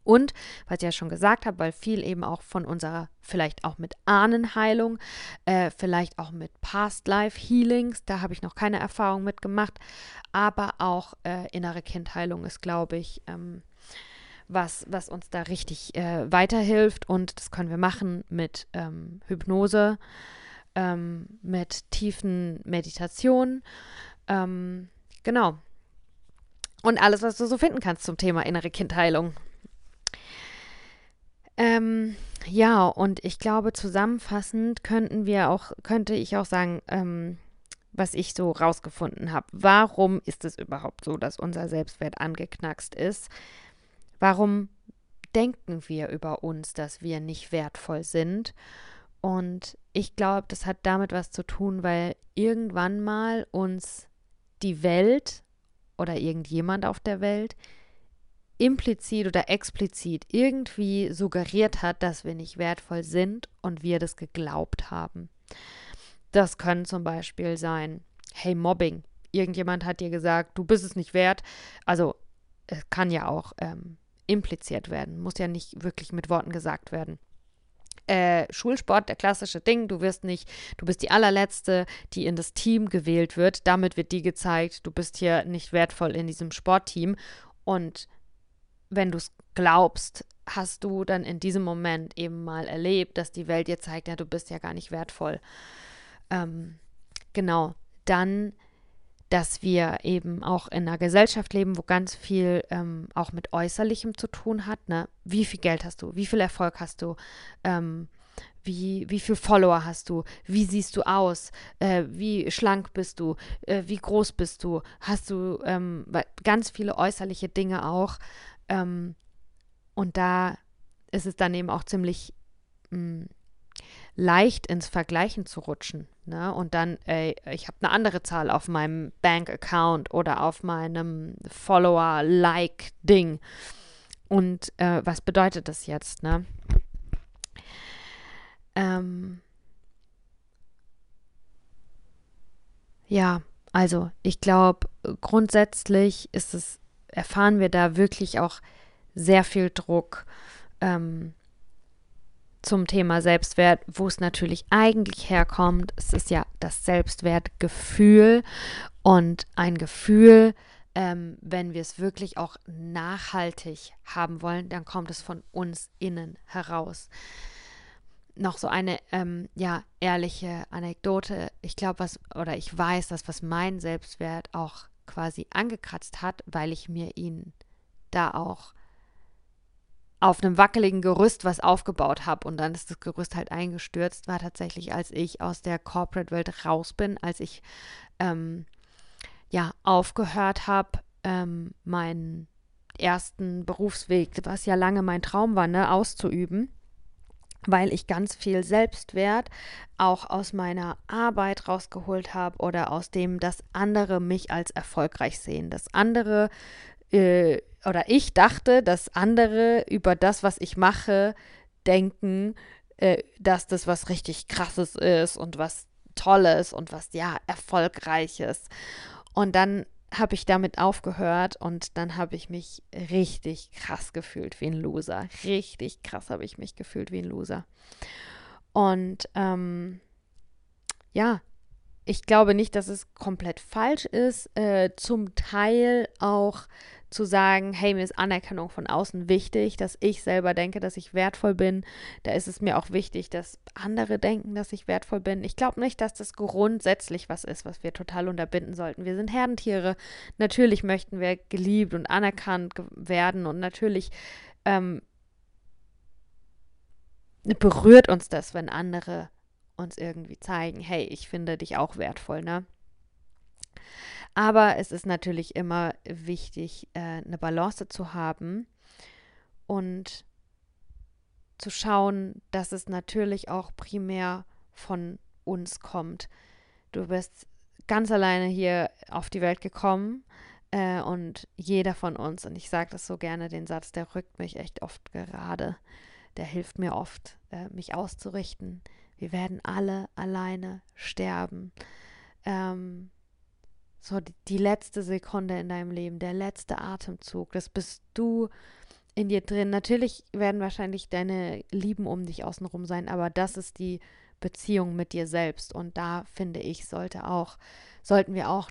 Und, was ich ja schon gesagt habe, weil viel eben auch von unserer, vielleicht auch mit Ahnenheilung, äh, vielleicht auch mit Past-Life-Healings, da habe ich noch keine Erfahrung mitgemacht, aber auch äh, innere Kindheilung ist, glaube ich, ähm, was, was uns da richtig äh, weiterhilft. Und das können wir machen mit ähm, Hypnose, ähm, mit tiefen Meditationen. Ähm, genau. Und alles, was du so finden kannst zum Thema innere Kindheilung. Ähm, ja, und ich glaube, zusammenfassend könnten wir auch, könnte ich auch sagen, ähm, was ich so rausgefunden habe. Warum ist es überhaupt so, dass unser Selbstwert angeknackst ist? Warum denken wir über uns, dass wir nicht wertvoll sind? Und ich glaube, das hat damit was zu tun, weil irgendwann mal uns die Welt oder irgendjemand auf der Welt implizit oder explizit irgendwie suggeriert hat, dass wir nicht wertvoll sind und wir das geglaubt haben. Das können zum Beispiel sein, hey, Mobbing. Irgendjemand hat dir gesagt, du bist es nicht wert. Also es kann ja auch ähm, impliziert werden, muss ja nicht wirklich mit Worten gesagt werden. Äh, Schulsport, der klassische Ding, du wirst nicht, du bist die allerletzte, die in das Team gewählt wird. Damit wird die gezeigt, du bist hier nicht wertvoll in diesem Sportteam. Und wenn du es glaubst, hast du dann in diesem Moment eben mal erlebt, dass die Welt dir zeigt, ja, du bist ja gar nicht wertvoll. Ähm, genau, dann, dass wir eben auch in einer Gesellschaft leben, wo ganz viel ähm, auch mit Äußerlichem zu tun hat. Ne? Wie viel Geld hast du? Wie viel Erfolg hast du? Ähm, wie, wie viel Follower hast du? Wie siehst du aus? Äh, wie schlank bist du? Äh, wie groß bist du? Hast du ähm, ganz viele äußerliche Dinge auch, ähm, und da ist es dann eben auch ziemlich mh, mm, leicht ins Vergleichen zu rutschen. Ne? Und dann, ey, ich habe eine andere Zahl auf meinem Bank-Account oder auf meinem Follower-Like-Ding. Und äh, was bedeutet das jetzt? Ne? Ähm, ja, also ich glaube, grundsätzlich ist es erfahren wir da wirklich auch sehr viel Druck ähm, zum Thema Selbstwert, wo es natürlich eigentlich herkommt. Es ist ja das Selbstwertgefühl und ein Gefühl, ähm, wenn wir es wirklich auch nachhaltig haben wollen, dann kommt es von uns innen heraus. Noch so eine ähm, ja ehrliche Anekdote. Ich glaube, was oder ich weiß, dass was mein Selbstwert auch quasi angekratzt hat, weil ich mir ihn da auch auf einem wackeligen Gerüst was aufgebaut habe und dann ist das Gerüst halt eingestürzt, war tatsächlich, als ich aus der Corporate-Welt raus bin, als ich ähm, ja aufgehört habe, ähm, meinen ersten Berufsweg, was ja lange mein Traum war, ne, auszuüben, weil ich ganz viel Selbstwert auch aus meiner Arbeit rausgeholt habe oder aus dem, dass andere mich als erfolgreich sehen, dass andere äh, oder ich dachte, dass andere über das, was ich mache, denken, äh, dass das was richtig krasses ist und was Tolles und was ja erfolgreiches. Und dann habe ich damit aufgehört und dann habe ich mich richtig krass gefühlt wie ein Loser. Richtig krass habe ich mich gefühlt wie ein Loser. Und ähm, ja, ich glaube nicht, dass es komplett falsch ist, äh, zum Teil auch zu sagen, hey, mir ist Anerkennung von außen wichtig, dass ich selber denke, dass ich wertvoll bin. Da ist es mir auch wichtig, dass andere denken, dass ich wertvoll bin. Ich glaube nicht, dass das grundsätzlich was ist, was wir total unterbinden sollten. Wir sind Herdentiere. Natürlich möchten wir geliebt und anerkannt werden und natürlich ähm, berührt uns das, wenn andere uns irgendwie zeigen, hey, ich finde dich auch wertvoll, ne? Aber es ist natürlich immer wichtig, äh, eine Balance zu haben und zu schauen, dass es natürlich auch primär von uns kommt. Du bist ganz alleine hier auf die Welt gekommen äh, und jeder von uns, und ich sage das so gerne, den Satz, der rückt mich echt oft gerade, der hilft mir oft, äh, mich auszurichten. Wir werden alle alleine sterben. Ähm, so die, die letzte Sekunde in deinem Leben, der letzte Atemzug, das bist du in dir drin. Natürlich werden wahrscheinlich deine Lieben um dich außenrum sein, aber das ist die Beziehung mit dir selbst. Und da finde ich, sollte auch, sollten wir auch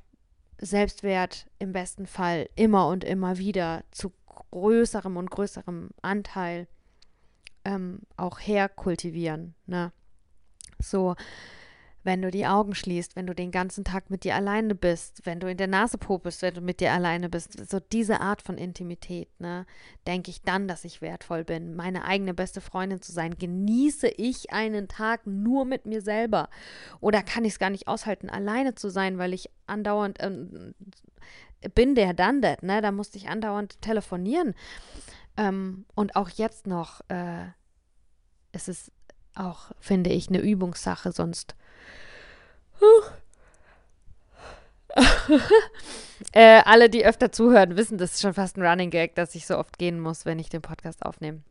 Selbstwert im besten Fall immer und immer wieder zu größerem und größerem Anteil ähm, auch herkultivieren. Ne? So, wenn du die Augen schließt, wenn du den ganzen Tag mit dir alleine bist, wenn du in der Nase popest, wenn du mit dir alleine bist, so diese Art von Intimität, ne, denke ich dann, dass ich wertvoll bin, meine eigene beste Freundin zu sein. Genieße ich einen Tag nur mit mir selber? Oder kann ich es gar nicht aushalten, alleine zu sein, weil ich andauernd äh, bin der dann that, ne? Da musste ich andauernd telefonieren. Ähm, und auch jetzt noch äh, ist es auch, finde ich, eine Übungssache, sonst (laughs) äh, alle, die öfter zuhören, wissen, das ist schon fast ein Running Gag, dass ich so oft gehen muss, wenn ich den Podcast aufnehme.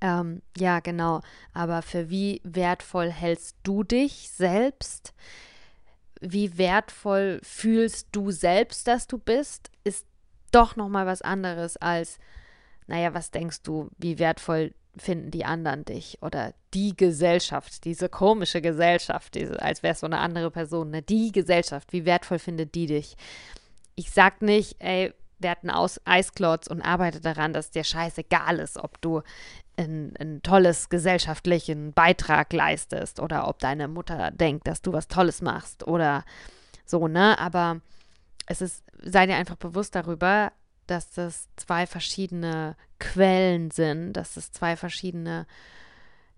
Ähm, ja, genau. Aber für wie wertvoll hältst du dich selbst? Wie wertvoll fühlst du selbst, dass du bist? Ist doch noch mal was anderes als, naja, was denkst du, wie wertvoll finden die anderen dich oder die Gesellschaft, diese komische Gesellschaft, diese, als wäre es so eine andere Person, ne? die Gesellschaft, wie wertvoll findet die dich? Ich sag nicht, ey, werd ein Aus Eisklotz und arbeite daran, dass dir scheißegal ist, ob du ein, ein tolles gesellschaftlichen Beitrag leistest oder ob deine Mutter denkt, dass du was Tolles machst oder so, ne? Aber es ist, sei dir einfach bewusst darüber, dass das zwei verschiedene Quellen sind, dass es zwei verschiedene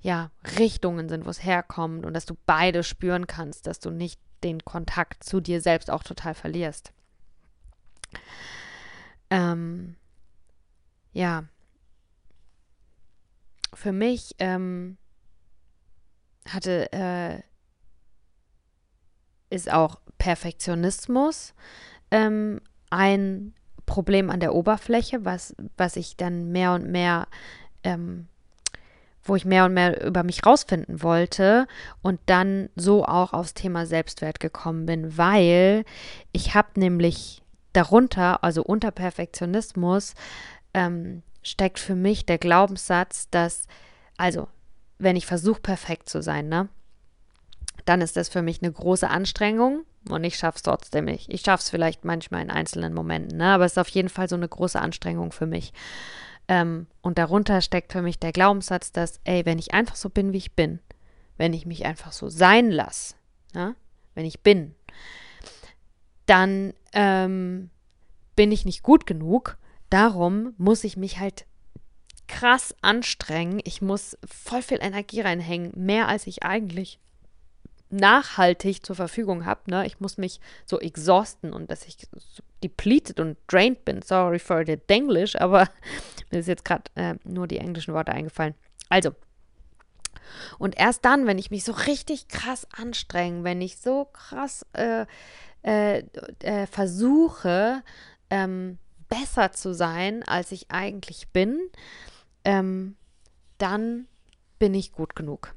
ja, Richtungen sind, wo es herkommt und dass du beide spüren kannst, dass du nicht den Kontakt zu dir selbst auch total verlierst. Ähm, ja, für mich ähm, hatte äh, ist auch Perfektionismus ähm, ein Problem an der Oberfläche, was, was ich dann mehr und mehr, ähm, wo ich mehr und mehr über mich rausfinden wollte und dann so auch aufs Thema Selbstwert gekommen bin, weil ich habe nämlich darunter, also unter Perfektionismus, ähm, steckt für mich der Glaubenssatz, dass, also, wenn ich versuche, perfekt zu sein, ne, dann ist das für mich eine große Anstrengung und ich schaffe es trotzdem nicht. Ich schaffe es vielleicht manchmal in einzelnen Momenten, ne? aber es ist auf jeden Fall so eine große Anstrengung für mich. Ähm, und darunter steckt für mich der Glaubenssatz, dass, ey, wenn ich einfach so bin, wie ich bin, wenn ich mich einfach so sein lasse, ja? wenn ich bin, dann ähm, bin ich nicht gut genug. Darum muss ich mich halt krass anstrengen. Ich muss voll viel Energie reinhängen, mehr als ich eigentlich nachhaltig zur Verfügung habe. Ne? Ich muss mich so exhausten und dass ich so depleted und drained bin. Sorry for the Denglish, aber (laughs) mir ist jetzt gerade äh, nur die englischen Worte eingefallen. Also, und erst dann, wenn ich mich so richtig krass anstrenge, wenn ich so krass äh, äh, äh, versuche, ähm, besser zu sein, als ich eigentlich bin, ähm, dann bin ich gut genug.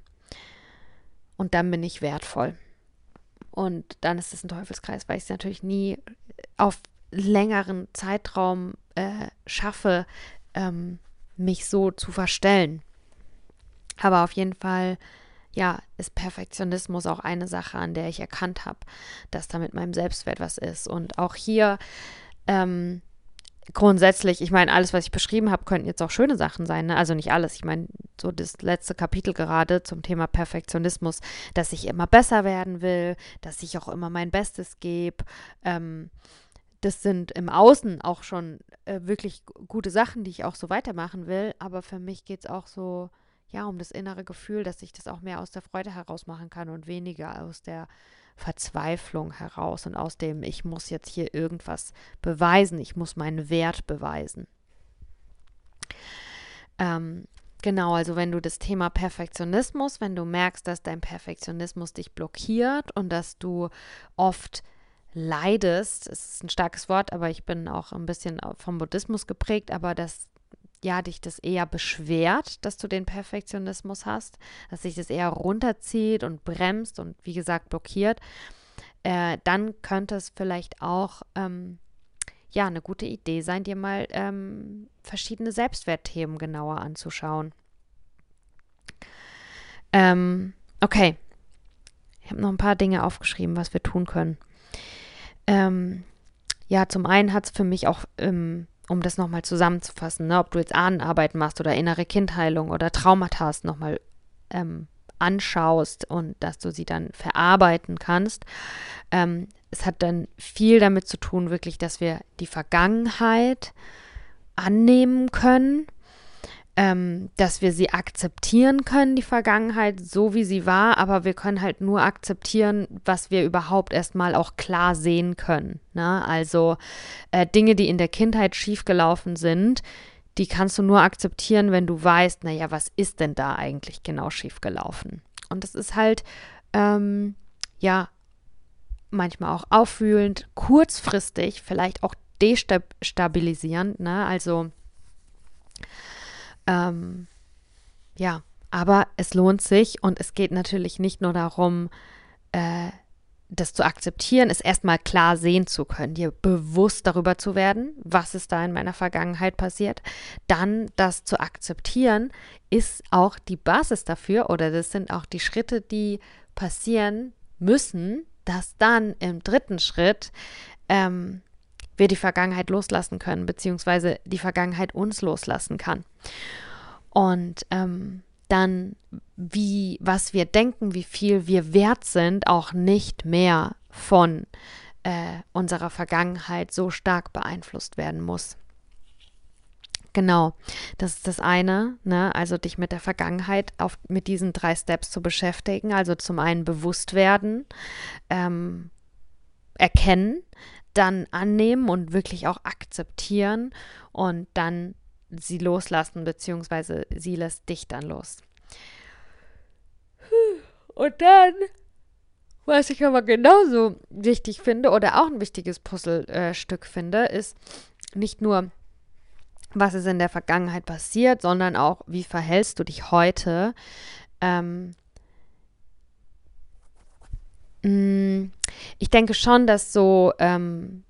Und dann bin ich wertvoll. Und dann ist es ein Teufelskreis, weil ich es natürlich nie auf längeren Zeitraum äh, schaffe, ähm, mich so zu verstellen. Aber auf jeden Fall, ja, ist Perfektionismus auch eine Sache, an der ich erkannt habe, dass da mit meinem Selbstwert was ist. Und auch hier ähm, grundsätzlich, ich meine, alles, was ich beschrieben habe, könnten jetzt auch schöne Sachen sein. Ne? Also nicht alles. Ich meine, so das letzte Kapitel gerade zum Thema Perfektionismus, dass ich immer besser werden will, dass ich auch immer mein Bestes gebe. Ähm, das sind im Außen auch schon äh, wirklich gute Sachen, die ich auch so weitermachen will. Aber für mich geht es auch so, ja, um das innere Gefühl, dass ich das auch mehr aus der Freude heraus machen kann und weniger aus der Verzweiflung heraus und aus dem, ich muss jetzt hier irgendwas beweisen, ich muss meinen Wert beweisen. Ähm, genau, also wenn du das Thema Perfektionismus, wenn du merkst, dass dein Perfektionismus dich blockiert und dass du oft leidest, es ist ein starkes Wort, aber ich bin auch ein bisschen vom Buddhismus geprägt, aber dass ja, dich das eher beschwert, dass du den Perfektionismus hast, dass sich das eher runterzieht und bremst und wie gesagt blockiert, äh, dann könnte es vielleicht auch ähm, ja eine gute Idee sein, dir mal ähm, verschiedene Selbstwertthemen genauer anzuschauen. Ähm, okay, ich habe noch ein paar Dinge aufgeschrieben, was wir tun können. Ähm, ja, zum einen hat es für mich auch ähm, um das nochmal zusammenzufassen, ne, ob du jetzt Ahnenarbeit machst oder innere Kindheilung oder Traumata nochmal ähm, anschaust und dass du sie dann verarbeiten kannst. Ähm, es hat dann viel damit zu tun, wirklich, dass wir die Vergangenheit annehmen können ähm, dass wir sie akzeptieren können, die Vergangenheit, so wie sie war, aber wir können halt nur akzeptieren, was wir überhaupt erstmal auch klar sehen können. Ne? Also äh, Dinge, die in der Kindheit schiefgelaufen sind, die kannst du nur akzeptieren, wenn du weißt, naja, was ist denn da eigentlich genau schiefgelaufen? Und das ist halt, ähm, ja, manchmal auch auffühlend, kurzfristig, vielleicht auch destabilisierend, ne? Also ähm, ja, aber es lohnt sich und es geht natürlich nicht nur darum, äh, das zu akzeptieren, es erstmal klar sehen zu können, dir bewusst darüber zu werden, was ist da in meiner Vergangenheit passiert. Dann das zu akzeptieren, ist auch die Basis dafür oder das sind auch die Schritte, die passieren müssen, dass dann im dritten Schritt ähm, wir die Vergangenheit loslassen können, beziehungsweise die Vergangenheit uns loslassen kann. Und ähm, dann, wie, was wir denken, wie viel wir wert sind, auch nicht mehr von äh, unserer Vergangenheit so stark beeinflusst werden muss. Genau, das ist das eine, ne? also dich mit der Vergangenheit auf, mit diesen drei Steps zu beschäftigen. Also zum einen bewusst werden, ähm, erkennen, dann annehmen und wirklich auch akzeptieren und dann sie loslassen, beziehungsweise sie lässt dich dann los. Und dann, was ich aber genauso wichtig finde oder auch ein wichtiges Puzzlestück finde, ist nicht nur, was ist in der Vergangenheit passiert, sondern auch, wie verhältst du dich heute ähm, ich denke schon, dass so ähm,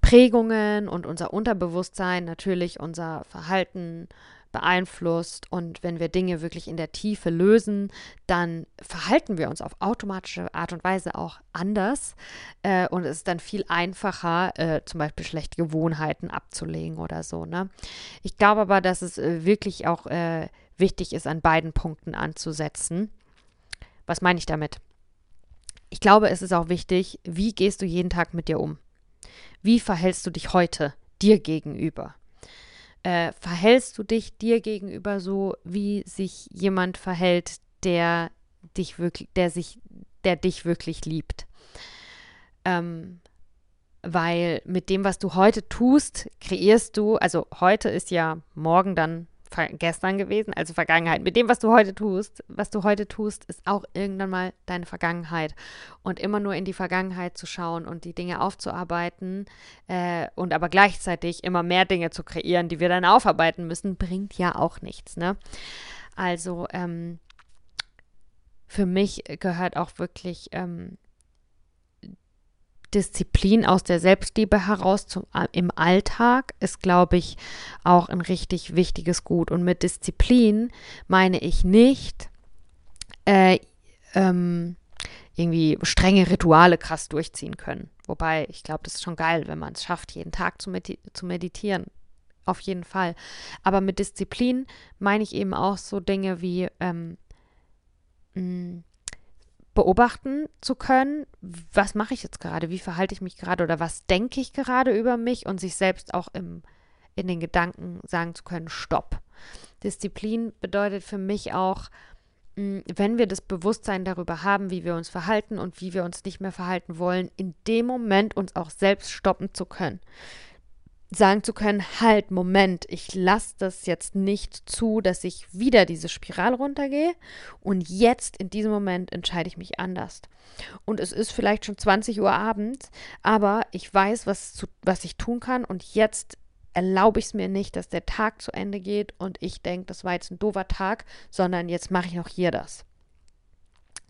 Prägungen und unser Unterbewusstsein natürlich unser Verhalten beeinflusst und wenn wir Dinge wirklich in der Tiefe lösen, dann verhalten wir uns auf automatische Art und Weise auch anders äh, und es ist dann viel einfacher, äh, zum Beispiel schlechte Gewohnheiten abzulegen oder so. Ne? Ich glaube aber, dass es äh, wirklich auch äh, wichtig ist, an beiden Punkten anzusetzen. Was meine ich damit? Ich glaube, es ist auch wichtig, wie gehst du jeden Tag mit dir um? Wie verhältst du dich heute dir gegenüber? Äh, verhältst du dich dir gegenüber so, wie sich jemand verhält, der dich wirklich, der sich der dich wirklich liebt. Ähm, weil mit dem, was du heute tust, kreierst du, also heute ist ja morgen dann gestern gewesen, also Vergangenheit. Mit dem, was du heute tust, was du heute tust, ist auch irgendwann mal deine Vergangenheit. Und immer nur in die Vergangenheit zu schauen und die Dinge aufzuarbeiten äh, und aber gleichzeitig immer mehr Dinge zu kreieren, die wir dann aufarbeiten müssen, bringt ja auch nichts. Ne? Also ähm, für mich gehört auch wirklich ähm, Disziplin aus der Selbstliebe heraus zum, im Alltag ist, glaube ich, auch ein richtig wichtiges Gut. Und mit Disziplin meine ich nicht äh, ähm, irgendwie strenge Rituale krass durchziehen können. Wobei, ich glaube, das ist schon geil, wenn man es schafft, jeden Tag zu, med zu meditieren. Auf jeden Fall. Aber mit Disziplin meine ich eben auch so Dinge wie ähm, mh, beobachten zu können, was mache ich jetzt gerade, wie verhalte ich mich gerade oder was denke ich gerade über mich und sich selbst auch im, in den Gedanken sagen zu können, stopp. Disziplin bedeutet für mich auch, hm, wenn wir das Bewusstsein darüber haben, wie wir uns verhalten und wie wir uns nicht mehr verhalten wollen, in dem Moment uns auch selbst stoppen zu können sagen zu können, halt, Moment, ich lasse das jetzt nicht zu, dass ich wieder diese Spirale runtergehe und jetzt in diesem Moment entscheide ich mich anders. Und es ist vielleicht schon 20 Uhr abends, aber ich weiß, was, zu, was ich tun kann und jetzt erlaube ich es mir nicht, dass der Tag zu Ende geht und ich denke, das war jetzt ein doofer Tag, sondern jetzt mache ich noch hier das.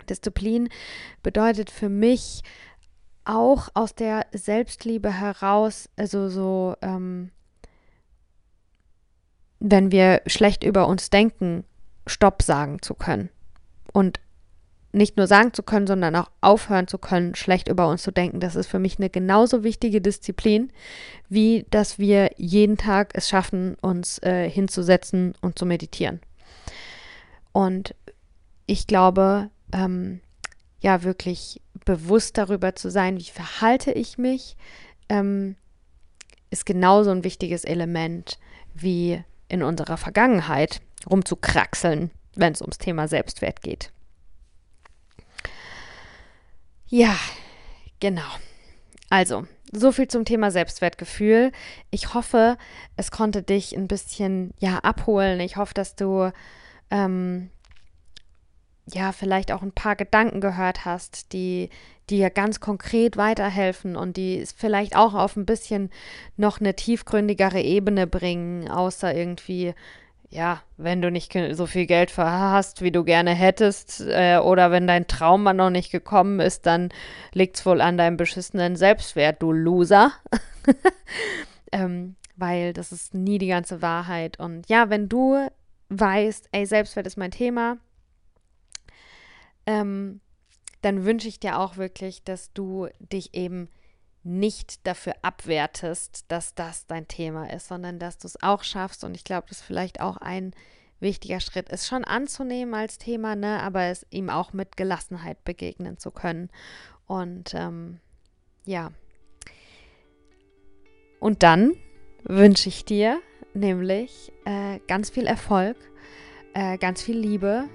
Disziplin bedeutet für mich, auch aus der Selbstliebe heraus, also so, ähm, wenn wir schlecht über uns denken, Stopp sagen zu können. Und nicht nur sagen zu können, sondern auch aufhören zu können, schlecht über uns zu denken. Das ist für mich eine genauso wichtige Disziplin, wie dass wir jeden Tag es schaffen, uns äh, hinzusetzen und zu meditieren. Und ich glaube, ähm, ja, wirklich bewusst darüber zu sein, wie verhalte ich mich, ähm, ist genauso ein wichtiges Element wie in unserer Vergangenheit rumzukraxeln, wenn es ums Thema Selbstwert geht. Ja, genau. Also, so viel zum Thema Selbstwertgefühl. Ich hoffe, es konnte dich ein bisschen ja abholen. Ich hoffe, dass du ähm, ja, vielleicht auch ein paar Gedanken gehört hast, die dir ganz konkret weiterhelfen und die es vielleicht auch auf ein bisschen noch eine tiefgründigere Ebene bringen, außer irgendwie, ja, wenn du nicht so viel Geld hast, wie du gerne hättest, äh, oder wenn dein Traum mal noch nicht gekommen ist, dann liegt es wohl an deinem beschissenen Selbstwert, du Loser. (laughs) ähm, weil das ist nie die ganze Wahrheit. Und ja, wenn du weißt, ey, Selbstwert ist mein Thema, ähm, dann wünsche ich dir auch wirklich, dass du dich eben nicht dafür abwertest, dass das dein Thema ist, sondern dass du es auch schaffst. Und ich glaube, das ist vielleicht auch ein wichtiger Schritt, es schon anzunehmen als Thema, ne, aber es ihm auch mit Gelassenheit begegnen zu können. Und ähm, ja. Und dann wünsche ich dir nämlich äh, ganz viel Erfolg, äh, ganz viel Liebe,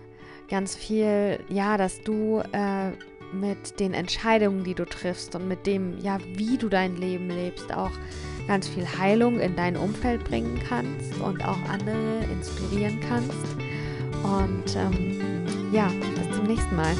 ganz viel, ja, dass du äh, mit den Entscheidungen, die du triffst und mit dem, ja, wie du dein Leben lebst, auch ganz viel Heilung in dein Umfeld bringen kannst und auch andere inspirieren kannst. Und ähm, ja, bis zum nächsten Mal.